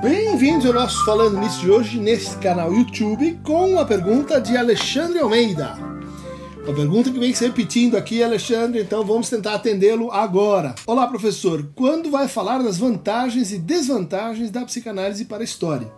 Bem-vindos ao nosso Falando Nisso de hoje, nesse canal YouTube, com uma pergunta de Alexandre Almeida. Uma pergunta que vem se repetindo aqui, Alexandre, então vamos tentar atendê-lo agora. Olá, professor. Quando vai falar das vantagens e desvantagens da psicanálise para a história?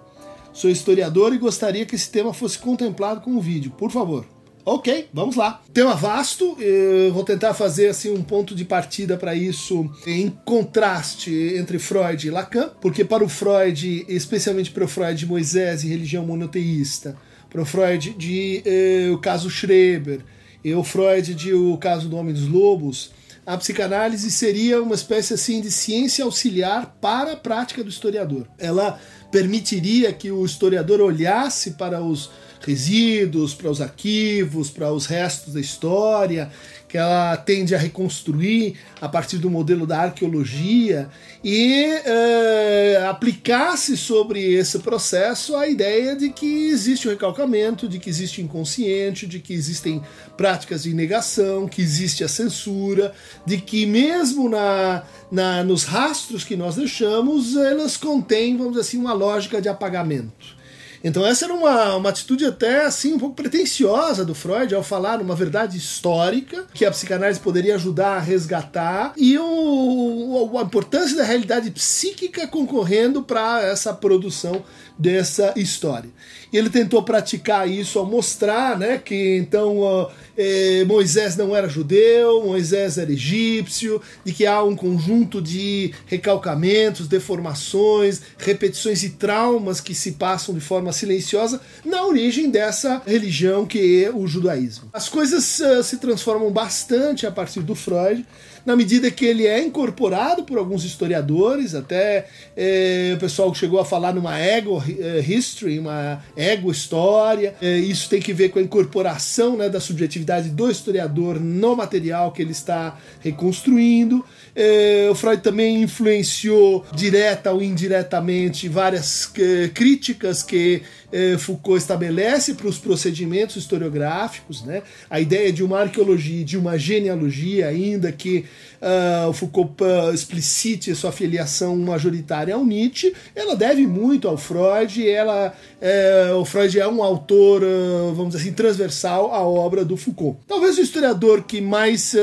Sou historiador e gostaria que esse tema fosse contemplado com um vídeo, por favor. Ok, vamos lá. Tema vasto, eu vou tentar fazer assim um ponto de partida para isso em contraste entre Freud e Lacan, porque para o Freud, especialmente para o Freud de Moisés e religião monoteísta, para o Freud de eh, o caso Schreber, e o Freud de o caso do Homem dos Lobos, a psicanálise seria uma espécie assim de ciência auxiliar para a prática do historiador. Ela permitiria que o historiador olhasse para os resíduos, para os arquivos, para os restos da história, que ela tende a reconstruir a partir do modelo da arqueologia e uh, aplicasse sobre esse processo a ideia de que existe o recalcamento, de que existe o inconsciente, de que existem práticas de negação, que existe a censura, de que mesmo na, na, nos rastros que nós deixamos, elas contêm, vamos dizer assim, uma lógica de apagamento. Então essa era uma, uma atitude até assim um pouco pretensiosa do Freud ao falar uma verdade histórica que a psicanálise poderia ajudar a resgatar e o, a importância da realidade psíquica concorrendo para essa produção dessa história. Ele tentou praticar isso ao mostrar né, que então eh, Moisés não era judeu, Moisés era egípcio, de que há um conjunto de recalcamentos, deformações, repetições e traumas que se passam de forma silenciosa na origem dessa religião que é o judaísmo. As coisas uh, se transformam bastante a partir do Freud na medida que ele é incorporado por alguns historiadores, até é, o pessoal chegou a falar numa ego é, history, uma ego história. É, isso tem que ver com a incorporação né, da subjetividade do historiador no material que ele está reconstruindo. É, o Freud também influenciou direta ou indiretamente várias críticas que é, Foucault estabelece para os procedimentos historiográficos, né? a ideia de uma arqueologia, de uma genealogia, ainda que uh, Foucault uh, explicite sua filiação majoritária ao Nietzsche, ela deve muito ao Freud, ela, é, o Freud é um autor, uh, vamos dizer assim, transversal à obra do Foucault. Talvez o historiador que mais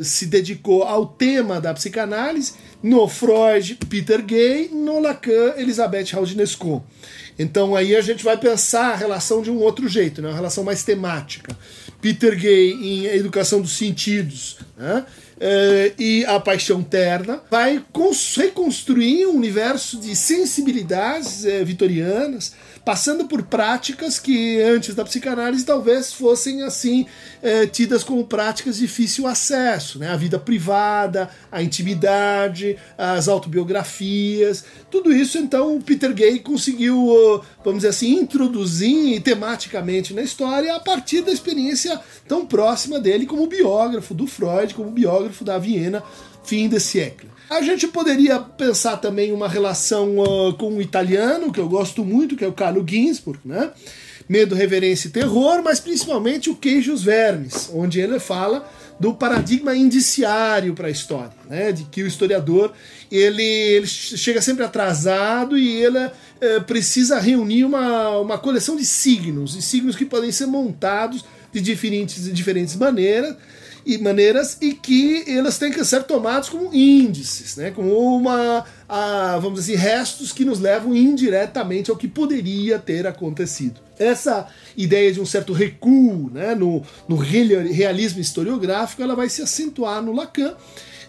se dedicou ao tema da psicanálise, no Freud, Peter Gay, no Lacan, Elisabeth Raudinesco. Então aí a gente vai pensar a relação de um outro jeito, né? uma relação mais temática. Peter Gay em Educação dos Sentidos, né? Uh, e a paixão terna, vai reconstruir um universo de sensibilidades uh, vitorianas, passando por práticas que antes da psicanálise talvez fossem assim uh, tidas como práticas de difícil acesso, né? a vida privada, a intimidade, as autobiografias, tudo isso então o Peter Gay conseguiu, vamos dizer assim, introduzir tematicamente na história a partir da experiência tão próxima dele como biógrafo do Freud, como biógrafo da Viena, fim de século. A gente poderia pensar também uma relação uh, com o italiano, que eu gosto muito, que é o Carlo Ginzburg, né? Medo, Reverência e Terror, mas principalmente o Queijo os Vermes, onde ele fala do paradigma indiciário para a história, né? de que o historiador ele, ele chega sempre atrasado e ele é, precisa reunir uma, uma coleção de signos, e signos que podem ser montados de diferentes, de diferentes maneiras, e maneiras e que elas têm que ser tomadas como índices, né? como uma, a, vamos dizer assim, restos que nos levam indiretamente ao que poderia ter acontecido. Essa ideia de um certo recuo né, no, no realismo historiográfico ela vai se acentuar no Lacan,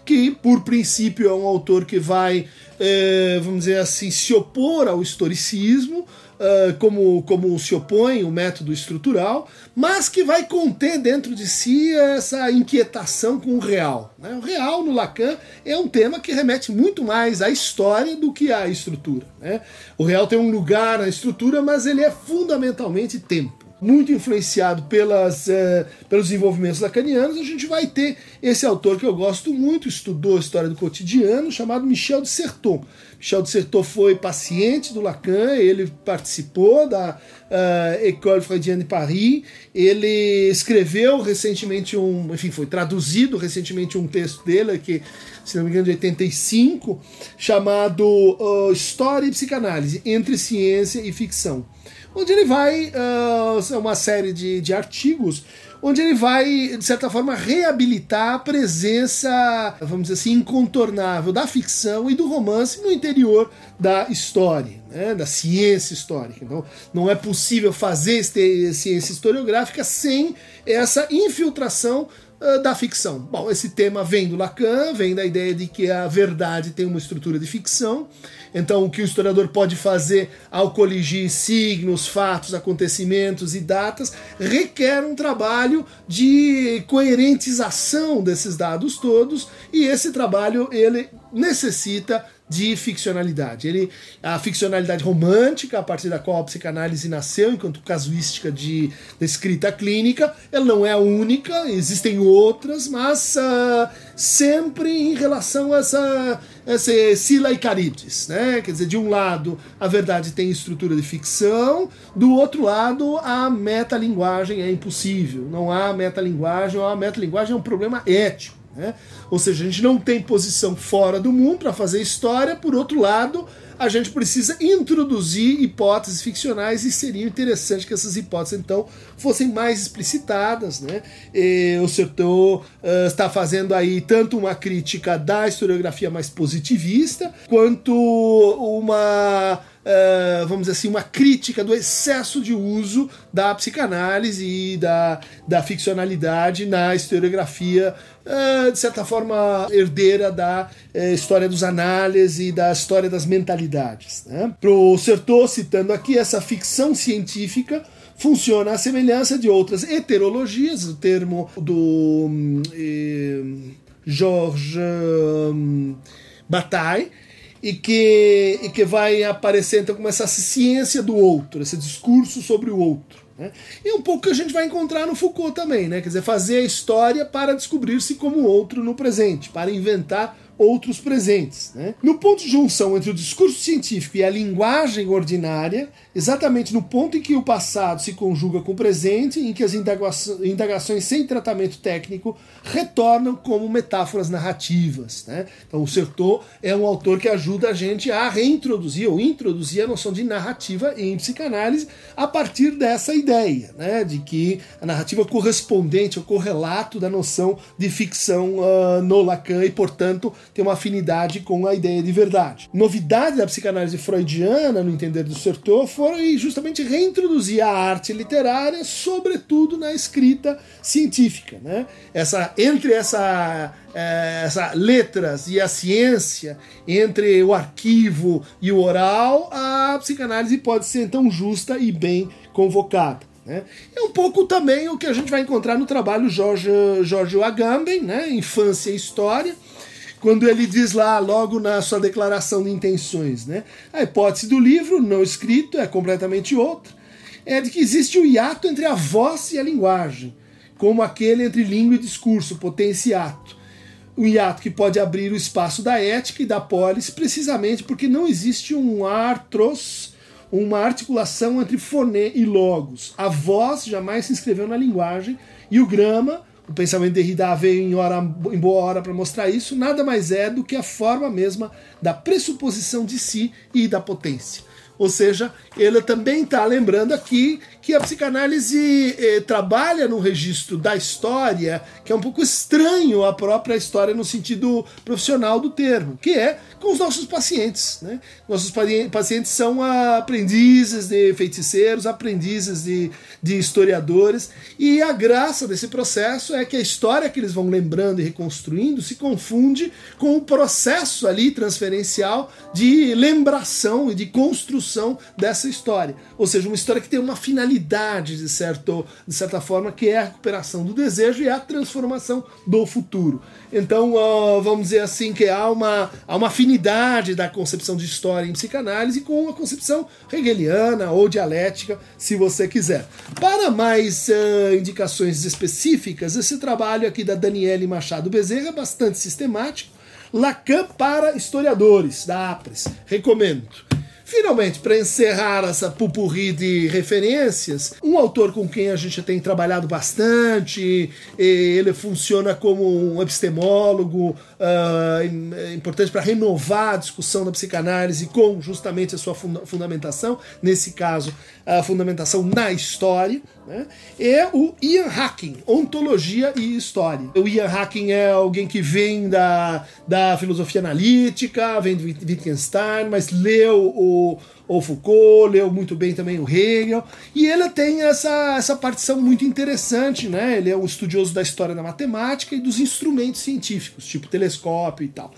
que por princípio é um autor que vai, é, vamos dizer assim, se opor ao historicismo, uh, como, como se opõe o método estrutural, mas que vai conter dentro de si essa inquietação com o real. Né? O real no Lacan é um tema que remete muito mais à história do que à estrutura. Né? O real tem um lugar na estrutura, mas ele é fundamentalmente tempo. Muito influenciado pelas, uh, pelos desenvolvimentos lacanianos, a gente vai ter esse autor que eu gosto muito, estudou a história do cotidiano, chamado Michel de Certeau. Michel de Certeau foi paciente do Lacan, ele participou da uh, École Freudienne de Paris, ele escreveu recentemente um, enfim, foi traduzido recentemente um texto dele que se não me engano, de 85, chamado uh, História e Psicanálise, entre ciência e ficção. Onde ele vai, uh, uma série de, de artigos, onde ele vai, de certa forma, reabilitar a presença, vamos dizer assim, incontornável da ficção e do romance no interior da história, né, da ciência histórica. Então, não é possível fazer ciência historiográfica sem essa infiltração da ficção. Bom, esse tema vem do Lacan, vem da ideia de que a verdade tem uma estrutura de ficção. Então, o que o historiador pode fazer ao coligir signos, fatos, acontecimentos e datas requer um trabalho de coerentização desses dados todos, e esse trabalho ele necessita de ficcionalidade. Ele, a ficcionalidade romântica, a partir da qual a psicanálise nasceu, enquanto casuística de, de escrita clínica, ela não é a única, existem outras, mas uh, sempre em relação a essa, essa Sila e Carides, né? Quer dizer, de um lado a verdade tem estrutura de ficção, do outro lado a metalinguagem é impossível. Não há metalinguagem, ou a metalinguagem é um problema ético. Né? Ou seja, a gente não tem posição fora do mundo para fazer história, por outro lado, a gente precisa introduzir hipóteses ficcionais e seria interessante que essas hipóteses então fossem mais explicitadas. Né? E o Sertor uh, está fazendo aí tanto uma crítica da historiografia mais positivista, quanto uma Uh, vamos dizer assim, uma crítica do excesso de uso da psicanálise e da, da ficcionalidade na historiografia é, de certa forma, herdeira da é, história dos análises e da história das mentalidades. Né? Pro Sertor, citando aqui, essa ficção científica funciona à semelhança de outras heterologias, o termo do eh, Georges hum, Bataille, e que, e que vai aparecer então como essa ciência do outro, esse discurso sobre o outro. Né? E um pouco que a gente vai encontrar no Foucault também, né? quer dizer, fazer a história para descobrir-se como outro no presente, para inventar outros presentes. Né? No ponto de junção entre o discurso científico e a linguagem ordinária, exatamente no ponto em que o passado se conjuga com o presente, em que as indagações sem tratamento técnico retornam como metáforas narrativas. Né? Então, o Sertor é um autor que ajuda a gente a reintroduzir ou introduzir a noção de narrativa em psicanálise a partir dessa ideia, né? de que a narrativa correspondente ao correlato da noção de ficção uh, no Lacan e, portanto, tem uma afinidade com a ideia de verdade. Novidade da psicanálise freudiana, no entender do Sertor, foi justamente reintroduzir a arte literária, sobretudo na escrita científica. Né? Essa, entre essa, é, essa letras e a ciência, entre o arquivo e o oral, a psicanálise pode ser então justa e bem convocada. Né? É um pouco também o que a gente vai encontrar no trabalho Jorge, Jorge Agamben, né? Infância e História, quando ele diz lá, logo na sua declaração de intenções, né? A hipótese do livro, não escrito, é completamente outra. É de que existe o hiato entre a voz e a linguagem, como aquele entre língua e discurso, potenciato. Um hiato que pode abrir o espaço da ética e da polis, precisamente porque não existe um artros, uma articulação entre foné e logos. A voz jamais se inscreveu na linguagem e o grama o pensamento de Derrida veio em, hora, em boa hora para mostrar isso, nada mais é do que a forma mesma da pressuposição de si e da potência. Ou seja, ele também está lembrando aqui que a psicanálise eh, trabalha no registro da história, que é um pouco estranho à própria história no sentido profissional do termo, que é com os nossos pacientes. Né? Nossos pacientes são aprendizes de feiticeiros, aprendizes de, de historiadores, e a graça desse processo é que a história que eles vão lembrando e reconstruindo se confunde com o processo ali transferencial de lembração e de construção dessa história. Ou seja, uma história que tem uma finalidade, de, certo, de certa forma, que é a recuperação do desejo e a transformação do futuro. Então, vamos dizer assim, que há uma, há uma afinidade da concepção de história em psicanálise com a concepção hegeliana ou dialética, se você quiser. Para mais uh, indicações específicas, esse trabalho aqui da Daniele Machado Bezerra é bastante sistemático. Lacan para historiadores, da APRES. Recomendo. Finalmente, para encerrar essa pupurri de referências, um autor com quem a gente tem trabalhado bastante, ele funciona como um epistemólogo uh, importante para renovar a discussão da psicanálise com justamente a sua funda fundamentação, nesse caso, a fundamentação na história, né? é o Ian Hacking, Ontologia e História. O Ian Hacking é alguém que vem da, da filosofia analítica, vem de Wittgenstein, mas leu o, Foucault, leu muito bem também o Hegel, e ele tem essa, essa partição muito interessante, né? Ele é um estudioso da história da matemática e dos instrumentos científicos, tipo telescópio e tal.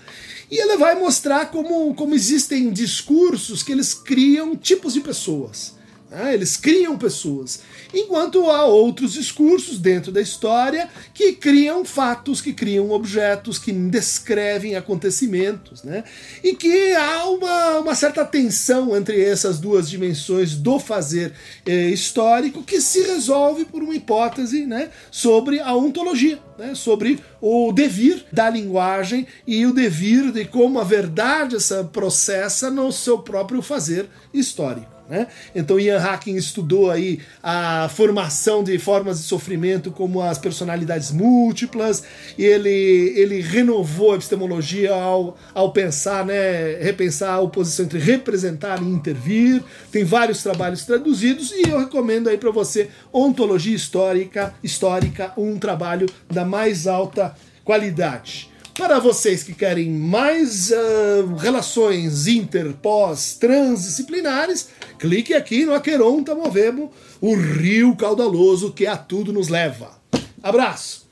E ele vai mostrar como, como existem discursos que eles criam tipos de pessoas. Né? Eles criam pessoas. Enquanto há outros discursos dentro da história que criam fatos, que criam objetos, que descrevem acontecimentos. Né? E que há uma, uma certa tensão entre essas duas dimensões do fazer eh, histórico que se resolve por uma hipótese né, sobre a ontologia, né, sobre o devir da linguagem e o devir de como a verdade essa processa no seu próprio fazer histórico. Né? Então Ian Hacking estudou aí a formação de formas de sofrimento como as personalidades múltiplas, e ele, ele renovou a epistemologia ao, ao pensar, né, repensar a oposição entre representar e intervir. Tem vários trabalhos traduzidos e eu recomendo aí para você Ontologia Histórica, Histórica, um trabalho da mais alta qualidade. Para vocês que querem mais uh, relações inter, pós, transdisciplinares, clique aqui no Aqueronta Movemos, o rio caudaloso que a tudo nos leva. Abraço!